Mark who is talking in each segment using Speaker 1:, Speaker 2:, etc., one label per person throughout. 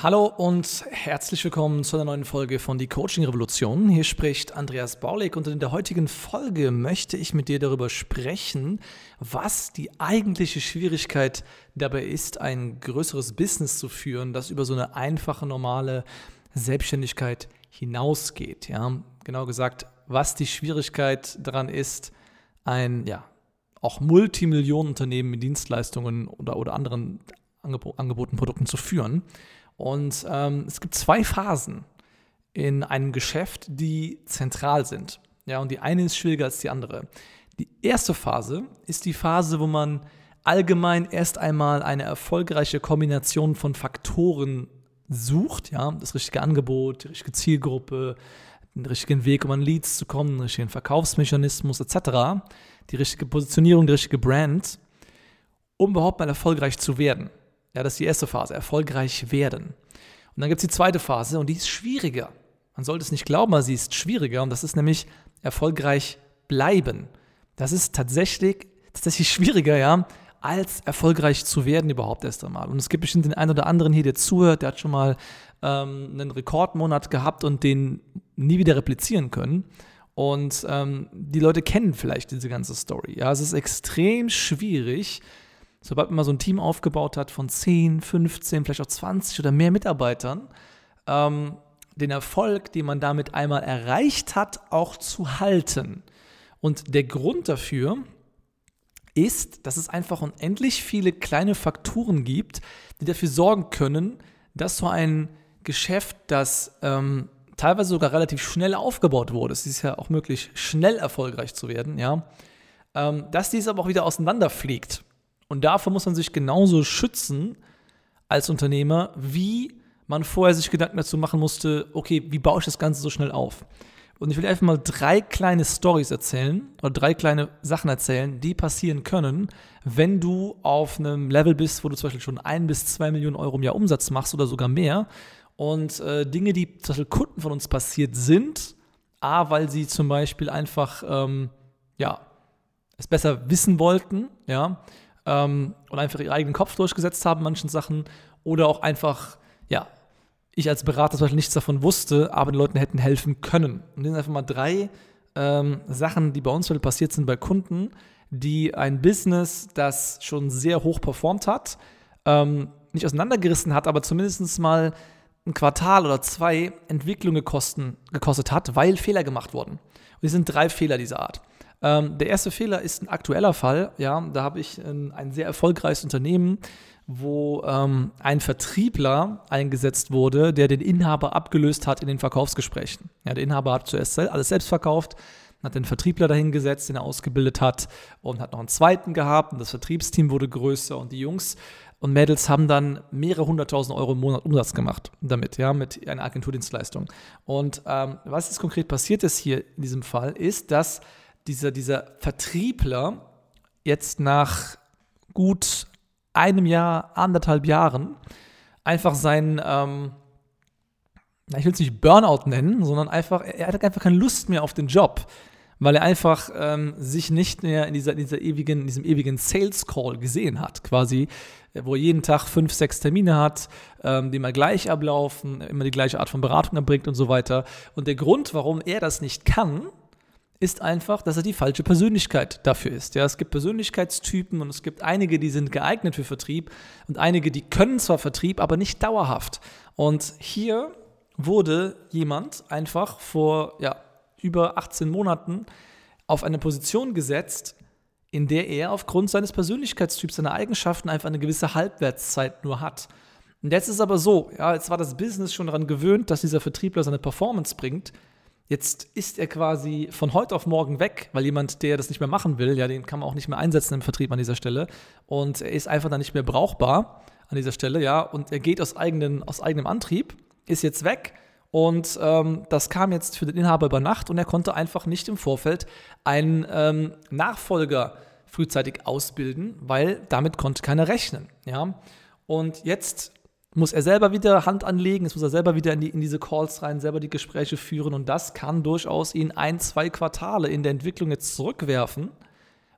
Speaker 1: Hallo und herzlich willkommen zu einer neuen Folge von Die Coaching Revolution. Hier spricht Andreas Baulig und in der heutigen Folge möchte ich mit dir darüber sprechen, was die eigentliche Schwierigkeit dabei ist, ein größeres Business zu führen, das über so eine einfache, normale Selbstständigkeit hinausgeht. Ja? Genau gesagt, was die Schwierigkeit daran ist, ein ja, auch Multimillionenunternehmen mit Dienstleistungen oder, oder anderen Angeboten, Produkten zu führen. Und ähm, es gibt zwei Phasen in einem Geschäft, die zentral sind. Ja, und die eine ist schwieriger als die andere. Die erste Phase ist die Phase, wo man allgemein erst einmal eine erfolgreiche Kombination von Faktoren sucht, ja, das richtige Angebot, die richtige Zielgruppe, den richtigen Weg, um an Leads zu kommen, den richtigen Verkaufsmechanismus etc., die richtige Positionierung, die richtige Brand, um überhaupt mal erfolgreich zu werden. Ja, das ist die erste Phase, erfolgreich werden. Und dann gibt es die zweite Phase und die ist schwieriger. Man sollte es nicht glauben, aber sie ist schwieriger und das ist nämlich erfolgreich bleiben. Das ist tatsächlich, tatsächlich schwieriger, ja, als erfolgreich zu werden überhaupt erst einmal. Und es gibt bestimmt den einen oder anderen hier, der zuhört, der hat schon mal ähm, einen Rekordmonat gehabt und den nie wieder replizieren können. Und ähm, die Leute kennen vielleicht diese ganze Story. Ja, es ist extrem schwierig, sobald man mal so ein Team aufgebaut hat von 10, 15, vielleicht auch 20 oder mehr Mitarbeitern, ähm, den Erfolg, den man damit einmal erreicht hat, auch zu halten. Und der Grund dafür ist, dass es einfach unendlich viele kleine Faktoren gibt, die dafür sorgen können, dass so ein Geschäft, das ähm, teilweise sogar relativ schnell aufgebaut wurde, es ist ja auch möglich, schnell erfolgreich zu werden, ja, ähm, dass dies aber auch wieder auseinanderfliegt. Und davor muss man sich genauso schützen als Unternehmer, wie man vorher sich Gedanken dazu machen musste, okay, wie baue ich das Ganze so schnell auf? Und ich will einfach mal drei kleine Stories erzählen oder drei kleine Sachen erzählen, die passieren können, wenn du auf einem Level bist, wo du zum Beispiel schon ein bis zwei Millionen Euro im Jahr Umsatz machst oder sogar mehr. Und äh, Dinge, die zum Beispiel Kunden von uns passiert sind, A, weil sie zum Beispiel einfach, ähm, ja, es besser wissen wollten, ja, ähm, und einfach ihren eigenen Kopf durchgesetzt haben, manchen Sachen, oder auch einfach, ja, ich als Berater zum Beispiel nichts davon wusste, aber den Leuten hätten helfen können. Und das sind einfach mal drei ähm, Sachen, die bei uns passiert sind bei Kunden, die ein Business, das schon sehr hoch performt hat, ähm, nicht auseinandergerissen hat, aber zumindest mal ein Quartal oder zwei Entwicklung gekosten, gekostet hat, weil Fehler gemacht wurden. Und die sind drei Fehler dieser Art. Ähm, der erste Fehler ist ein aktueller Fall. Ja, da habe ich ein, ein, sehr erfolgreiches Unternehmen, wo ähm, ein Vertriebler eingesetzt wurde, der den Inhaber abgelöst hat in den Verkaufsgesprächen. Ja, der Inhaber hat zuerst alles selbst verkauft, hat den Vertriebler dahingesetzt, den er ausgebildet hat und hat noch einen zweiten gehabt und das Vertriebsteam wurde größer und die Jungs und Mädels haben dann mehrere hunderttausend Euro im Monat Umsatz gemacht damit, ja, mit einer Agenturdienstleistung. Und ähm, was jetzt konkret passiert ist hier in diesem Fall, ist, dass dieser, dieser Vertriebler jetzt nach gut einem Jahr, anderthalb Jahren einfach sein, ähm, ich will es nicht Burnout nennen, sondern einfach, er hat einfach keine Lust mehr auf den Job, weil er einfach ähm, sich nicht mehr in, dieser, in dieser ewigen, in diesem ewigen Sales Call gesehen hat, quasi, wo er jeden Tag fünf, sechs Termine hat, ähm, die immer gleich ablaufen, immer die gleiche Art von Beratung erbringt und so weiter. Und der Grund, warum er das nicht kann, ist einfach, dass er die falsche Persönlichkeit dafür ist. Ja, es gibt Persönlichkeitstypen und es gibt einige, die sind geeignet für Vertrieb und einige, die können zwar Vertrieb, aber nicht dauerhaft. Und hier wurde jemand einfach vor ja, über 18 Monaten auf eine Position gesetzt, in der er aufgrund seines Persönlichkeitstyps, seiner Eigenschaften einfach eine gewisse Halbwertszeit nur hat. Und jetzt ist aber so, ja, jetzt war das Business schon daran gewöhnt, dass dieser Vertriebler seine Performance bringt Jetzt ist er quasi von heute auf morgen weg, weil jemand, der das nicht mehr machen will, ja, den kann man auch nicht mehr einsetzen im Vertrieb an dieser Stelle. Und er ist einfach dann nicht mehr brauchbar an dieser Stelle, ja. Und er geht aus, eigenen, aus eigenem Antrieb, ist jetzt weg. Und ähm, das kam jetzt für den Inhaber über Nacht und er konnte einfach nicht im Vorfeld einen ähm, Nachfolger frühzeitig ausbilden, weil damit konnte keiner rechnen, ja. Und jetzt muss er selber wieder Hand anlegen, jetzt muss er selber wieder in, die, in diese Calls rein, selber die Gespräche führen und das kann durchaus ihn ein, zwei Quartale in der Entwicklung jetzt zurückwerfen,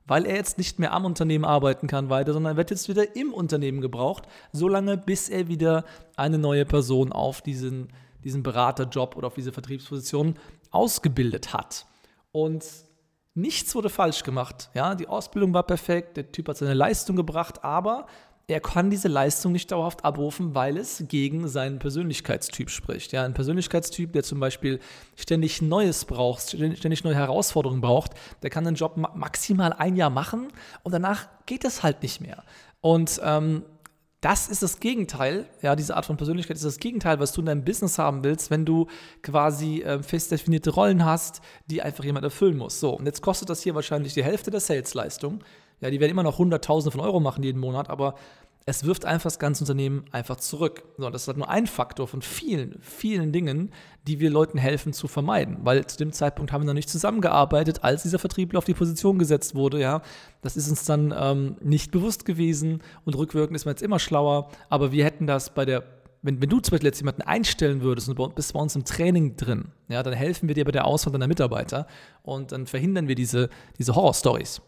Speaker 1: weil er jetzt nicht mehr am Unternehmen arbeiten kann weiter, sondern er wird jetzt wieder im Unternehmen gebraucht, solange bis er wieder eine neue Person auf diesen, diesen Beraterjob oder auf diese Vertriebsposition ausgebildet hat. Und nichts wurde falsch gemacht. Ja, die Ausbildung war perfekt, der Typ hat seine Leistung gebracht, aber er kann diese Leistung nicht dauerhaft abrufen, weil es gegen seinen Persönlichkeitstyp spricht. Ja, ein Persönlichkeitstyp, der zum Beispiel ständig Neues braucht, ständig neue Herausforderungen braucht, der kann den Job maximal ein Jahr machen und danach geht es halt nicht mehr. Und ähm, das ist das Gegenteil, ja, diese Art von Persönlichkeit ist das Gegenteil, was du in deinem Business haben willst, wenn du quasi äh, fest definierte Rollen hast, die einfach jemand erfüllen muss. So, und jetzt kostet das hier wahrscheinlich die Hälfte der Sales-Leistung. Ja, die werden immer noch Hunderttausende von Euro machen jeden Monat, aber es wirft einfach das ganze Unternehmen einfach zurück. So, das ist halt nur ein Faktor von vielen, vielen Dingen, die wir Leuten helfen zu vermeiden. Weil zu dem Zeitpunkt haben wir noch nicht zusammengearbeitet, als dieser Vertriebler auf die Position gesetzt wurde. Ja, das ist uns dann ähm, nicht bewusst gewesen und rückwirkend ist man jetzt immer schlauer. Aber wir hätten das bei der wenn, wenn, du zum Beispiel jetzt jemanden einstellen würdest und bist bei uns im Training drin, ja, dann helfen wir dir bei der Auswahl deiner Mitarbeiter und dann verhindern wir diese, diese Horror-Stories.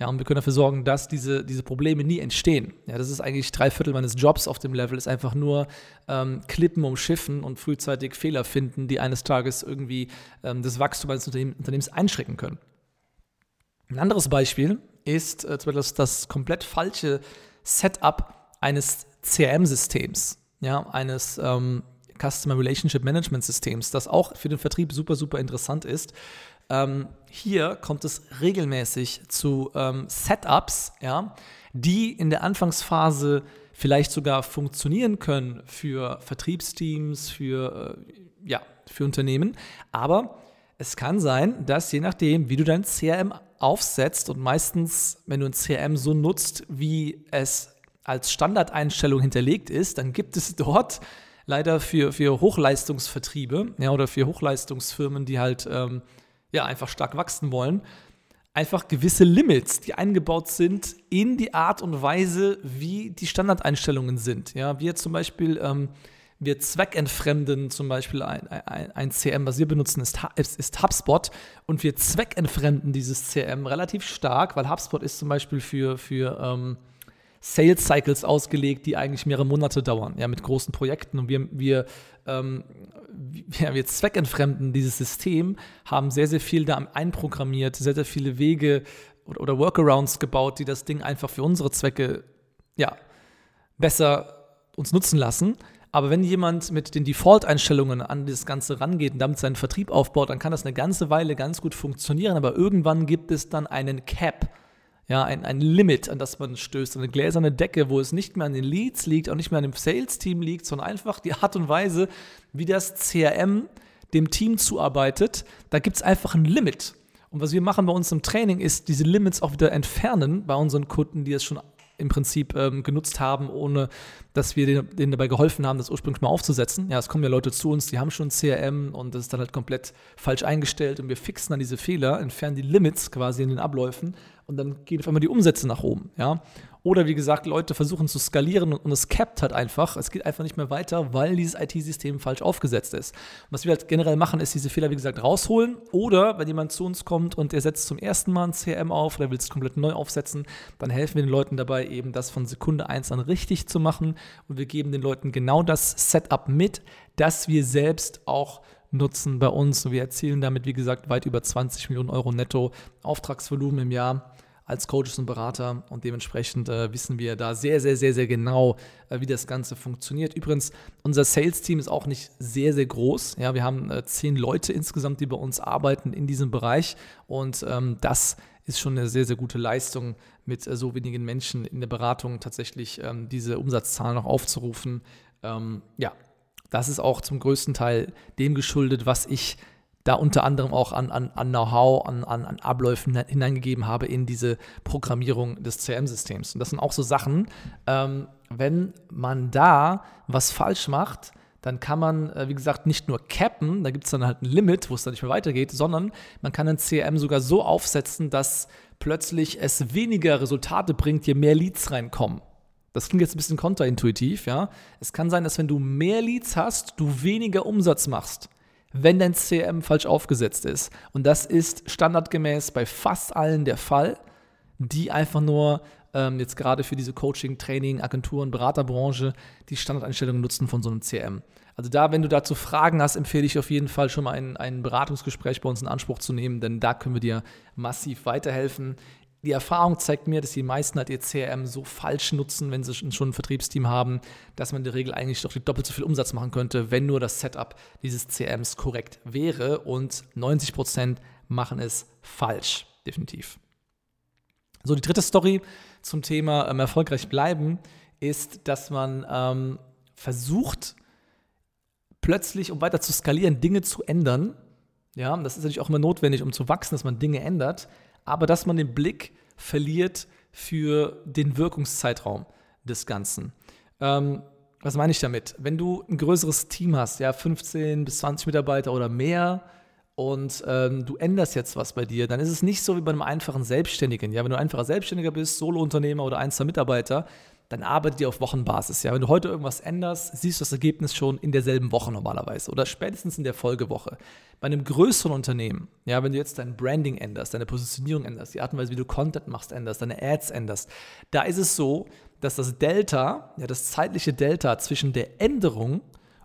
Speaker 1: Ja, und wir können dafür sorgen, dass diese, diese Probleme nie entstehen. Ja, das ist eigentlich drei Viertel meines Jobs auf dem Level, ist einfach nur ähm, Klippen umschiffen und frühzeitig Fehler finden, die eines Tages irgendwie ähm, das Wachstum eines Unternehmens einschrecken können. Ein anderes Beispiel ist äh, das, das komplett falsche Setup eines CRM-Systems, ja, eines ähm, Customer Relationship Management Systems, das auch für den Vertrieb super, super interessant ist. Ähm, hier kommt es regelmäßig zu ähm, Setups, ja, die in der Anfangsphase vielleicht sogar funktionieren können für Vertriebsteams, für, äh, ja, für Unternehmen. Aber es kann sein, dass je nachdem, wie du dein CRM aufsetzt und meistens, wenn du ein CRM so nutzt, wie es als Standardeinstellung hinterlegt ist, dann gibt es dort leider für, für Hochleistungsvertriebe ja, oder für Hochleistungsfirmen, die halt ähm, ja, einfach stark wachsen wollen, einfach gewisse Limits, die eingebaut sind in die Art und Weise, wie die Standardeinstellungen sind. Ja, wir zum Beispiel, ähm, wir zweckentfremden zum Beispiel ein, ein, ein, CM, was wir benutzen, ist, ist HubSpot und wir zweckentfremden dieses CM relativ stark, weil HubSpot ist zum Beispiel für, für ähm, Sales Cycles ausgelegt, die eigentlich mehrere Monate dauern, ja, mit großen Projekten. Und wir, wir, ähm, wir, wir zweckentfremden dieses System, haben sehr, sehr viel da einprogrammiert, sehr, sehr viele Wege oder, oder Workarounds gebaut, die das Ding einfach für unsere Zwecke, ja, besser uns nutzen lassen. Aber wenn jemand mit den Default-Einstellungen an das Ganze rangeht und damit seinen Vertrieb aufbaut, dann kann das eine ganze Weile ganz gut funktionieren. Aber irgendwann gibt es dann einen Cap ja, ein, ein Limit, an das man stößt, eine gläserne Decke, wo es nicht mehr an den Leads liegt, auch nicht mehr an dem Sales-Team liegt, sondern einfach die Art und Weise, wie das CRM dem Team zuarbeitet. Da gibt es einfach ein Limit. Und was wir machen bei uns im Training, ist diese Limits auch wieder entfernen bei unseren Kunden, die es schon im Prinzip ähm, genutzt haben, ohne dass wir denen, denen, dabei geholfen haben, das ursprünglich mal aufzusetzen. Ja, es kommen ja Leute zu uns, die haben schon CRM und das ist dann halt komplett falsch eingestellt und wir fixen dann diese Fehler, entfernen die Limits quasi in den Abläufen und dann gehen auf einmal die Umsätze nach oben. Ja? Oder wie gesagt, Leute versuchen zu skalieren und, es capt halt einfach. Es geht einfach nicht mehr weiter, weil dieses IT-System falsch aufgesetzt ist. Was wir halt generell machen, ist diese Fehler, wie gesagt, rausholen. Oder wenn jemand zu uns kommt und er setzt zum ersten Mal ein CRM auf oder will es komplett neu aufsetzen, dann helfen wir den Leuten dabei, eben das von Sekunde 1 an richtig zu machen. Und wir geben den Leuten genau das Setup mit, das wir selbst auch nutzen bei uns. Wir erzielen damit, wie gesagt, weit über 20 Millionen Euro netto Auftragsvolumen im Jahr als Coaches und Berater und dementsprechend äh, wissen wir da sehr, sehr, sehr, sehr genau, äh, wie das Ganze funktioniert. Übrigens, unser Sales-Team ist auch nicht sehr, sehr groß. Ja, wir haben äh, zehn Leute insgesamt, die bei uns arbeiten in diesem Bereich und ähm, das ist schon eine sehr, sehr gute Leistung, mit äh, so wenigen Menschen in der Beratung tatsächlich ähm, diese Umsatzzahlen noch aufzurufen. Ähm, ja, das ist auch zum größten Teil dem geschuldet, was ich da unter anderem auch an, an, an Know-how, an, an, an Abläufen hineingegeben habe in diese Programmierung des CRM-Systems. Und das sind auch so Sachen, ähm, wenn man da was falsch macht, dann kann man, äh, wie gesagt, nicht nur cappen, da gibt es dann halt ein Limit, wo es dann nicht mehr weitergeht, sondern man kann ein CRM sogar so aufsetzen, dass plötzlich es weniger Resultate bringt, je mehr Leads reinkommen. Das klingt jetzt ein bisschen kontraintuitiv, ja. Es kann sein, dass wenn du mehr Leads hast, du weniger Umsatz machst, wenn dein CRM falsch aufgesetzt ist. Und das ist standardgemäß bei fast allen der Fall, die einfach nur ähm, jetzt gerade für diese Coaching, Training, Agenturen, Beraterbranche die Standardeinstellungen nutzen von so einem CRM. Also da, wenn du dazu Fragen hast, empfehle ich auf jeden Fall schon mal ein, ein Beratungsgespräch bei uns in Anspruch zu nehmen, denn da können wir dir massiv weiterhelfen. Die Erfahrung zeigt mir, dass die meisten halt ihr CRM so falsch nutzen, wenn sie schon ein Vertriebsteam haben, dass man in der Regel eigentlich doch doppelt so viel Umsatz machen könnte, wenn nur das Setup dieses CRMs korrekt wäre. Und 90 Prozent machen es falsch, definitiv. So, die dritte Story zum Thema ähm, erfolgreich bleiben ist, dass man ähm, versucht, plötzlich, um weiter zu skalieren, Dinge zu ändern. Ja, das ist natürlich auch immer notwendig, um zu wachsen, dass man Dinge ändert, aber dass man den Blick verliert für den Wirkungszeitraum des Ganzen. Ähm, was meine ich damit? Wenn du ein größeres Team hast, ja, 15 bis 20 Mitarbeiter oder mehr, und ähm, du änderst jetzt was bei dir, dann ist es nicht so wie bei einem einfachen Selbstständigen. Ja, wenn du einfacher Selbstständiger bist, Solounternehmer oder einzelner Mitarbeiter, dann arbeitet ihr auf Wochenbasis. Ja, wenn du heute irgendwas änderst, siehst du das Ergebnis schon in derselben Woche normalerweise oder spätestens in der Folgewoche. Bei einem größeren Unternehmen, ja, wenn du jetzt dein Branding änderst, deine Positionierung änderst, die Art und Weise, wie du Content machst, änderst, deine Ads änderst, da ist es so, dass das Delta, ja, das zeitliche Delta zwischen der Änderung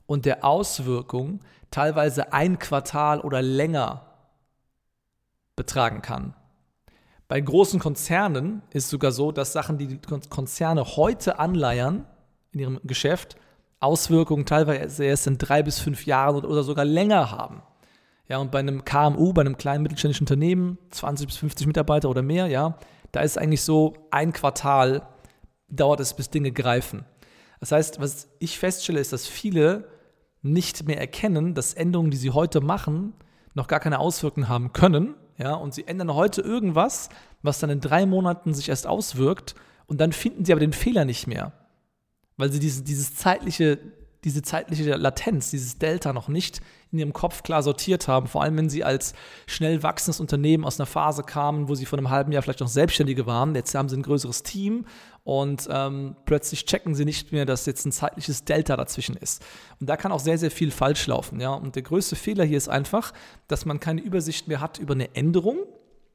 Speaker 1: und der Auswirkung teilweise ein Quartal oder länger betragen kann. Bei großen Konzernen ist sogar so, dass Sachen, die die Konzerne heute anleiern in ihrem Geschäft, Auswirkungen teilweise erst in drei bis fünf Jahren oder sogar länger haben. Ja, und bei einem KMU, bei einem kleinen mittelständischen Unternehmen, 20 bis 50 Mitarbeiter oder mehr, ja, da ist eigentlich so ein Quartal dauert es, bis Dinge greifen. Das heißt, was ich feststelle, ist, dass viele nicht mehr erkennen, dass Änderungen, die sie heute machen, noch gar keine Auswirkungen haben können. Ja, und sie ändern heute irgendwas, was dann in drei Monaten sich erst auswirkt und dann finden sie aber den Fehler nicht mehr. Weil sie diese, dieses zeitliche, diese zeitliche Latenz, dieses Delta noch nicht in ihrem Kopf klar sortiert haben, vor allem wenn sie als schnell wachsendes Unternehmen aus einer Phase kamen, wo sie vor einem halben Jahr vielleicht noch Selbstständige waren. Jetzt haben sie ein größeres Team und ähm, plötzlich checken sie nicht mehr, dass jetzt ein zeitliches Delta dazwischen ist. Und da kann auch sehr, sehr viel falsch laufen. Ja? Und der größte Fehler hier ist einfach, dass man keine Übersicht mehr hat über eine Änderung,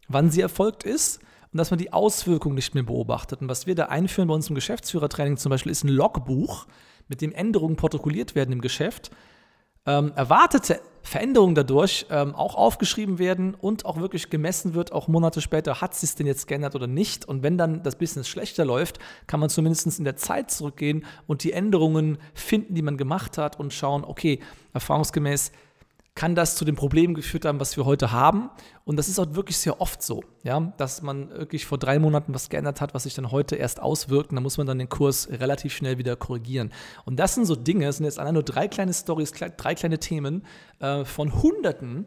Speaker 1: wann sie erfolgt ist und dass man die Auswirkungen nicht mehr beobachtet. Und was wir da einführen bei uns im Geschäftsführertraining zum Beispiel ist ein Logbuch, mit dem Änderungen protokolliert werden im Geschäft ähm, erwartete Veränderungen dadurch ähm, auch aufgeschrieben werden und auch wirklich gemessen wird, auch Monate später, hat sich denn jetzt geändert oder nicht. Und wenn dann das Business schlechter läuft, kann man zumindest in der Zeit zurückgehen und die Änderungen finden, die man gemacht hat und schauen, okay, erfahrungsgemäß kann das zu dem Problem geführt haben, was wir heute haben. Und das ist auch wirklich sehr oft so, ja, dass man wirklich vor drei Monaten was geändert hat, was sich dann heute erst auswirkt. Und da muss man dann den Kurs relativ schnell wieder korrigieren. Und das sind so Dinge, es sind jetzt allein nur drei kleine Stories, drei kleine Themen äh, von Hunderten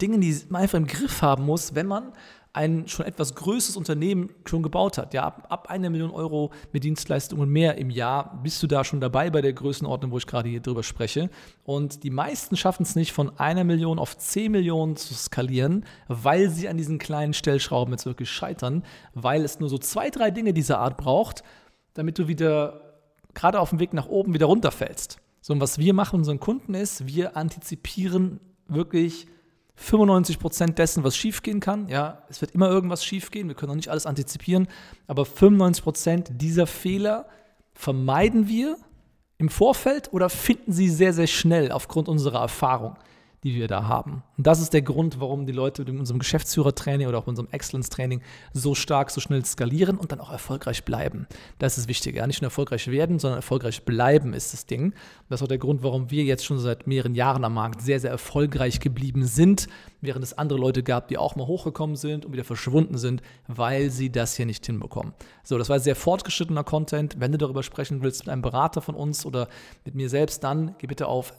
Speaker 1: Dingen, die man einfach im Griff haben muss, wenn man ein schon etwas größeres Unternehmen schon gebaut hat. Ja, ab, ab einer Million Euro mit Dienstleistungen mehr im Jahr bist du da schon dabei bei der Größenordnung, wo ich gerade hier drüber spreche. Und die meisten schaffen es nicht, von einer Million auf zehn Millionen zu skalieren, weil sie an diesen kleinen Stellschrauben jetzt wirklich scheitern, weil es nur so zwei, drei Dinge dieser Art braucht, damit du wieder gerade auf dem Weg nach oben wieder runterfällst. So, und was wir machen unseren Kunden ist, wir antizipieren wirklich 95 Prozent dessen, was schiefgehen kann. Ja, es wird immer irgendwas schiefgehen. Wir können auch nicht alles antizipieren. Aber 95 Prozent dieser Fehler vermeiden wir im Vorfeld oder finden sie sehr, sehr schnell aufgrund unserer Erfahrung die wir da haben. Und das ist der Grund, warum die Leute in unserem Geschäftsführertraining oder auch in unserem Excellence-Training so stark, so schnell skalieren und dann auch erfolgreich bleiben. Das ist wichtig. Ja? Nicht nur erfolgreich werden, sondern erfolgreich bleiben ist das Ding. Und das ist auch der Grund, warum wir jetzt schon seit mehreren Jahren am Markt sehr, sehr erfolgreich geblieben sind, während es andere Leute gab, die auch mal hochgekommen sind und wieder verschwunden sind, weil sie das hier nicht hinbekommen. So, das war sehr fortgeschrittener Content. Wenn du darüber sprechen willst mit einem Berater von uns oder mit mir selbst, dann geh bitte auf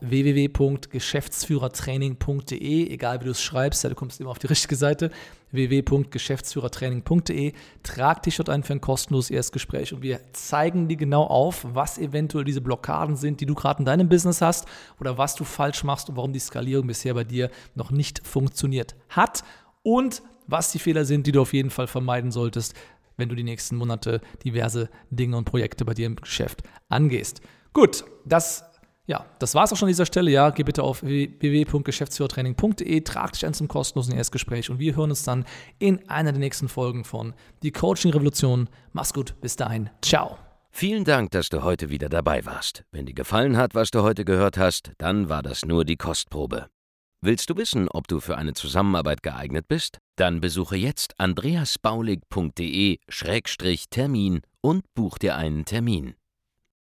Speaker 1: www.geschäftsführertraining.de, egal wie du es schreibst, du kommst immer auf die richtige Seite www.geschäftsführertraining.de. Trag dich dort ein für ein kostenloses Erstgespräch und wir zeigen dir genau auf, was eventuell diese Blockaden sind, die du gerade in deinem Business hast oder was du falsch machst und warum die Skalierung bisher bei dir noch nicht funktioniert hat und was die Fehler sind, die du auf jeden Fall vermeiden solltest, wenn du die nächsten Monate diverse Dinge und Projekte bei dir im Geschäft angehst. Gut, das ja, das war es auch schon an dieser Stelle. Ja, geh bitte auf www.geschäftsführertraining.de, trag dich ein zum kostenlosen Erstgespräch und wir hören uns dann in einer der nächsten Folgen von Die Coaching Revolution. Mach's gut, bis dahin. Ciao.
Speaker 2: Vielen Dank, dass du heute wieder dabei warst. Wenn dir gefallen hat, was du heute gehört hast, dann war das nur die Kostprobe. Willst du wissen, ob du für eine Zusammenarbeit geeignet bist? Dann besuche jetzt andreasbaulig.de-termin und buch dir einen Termin.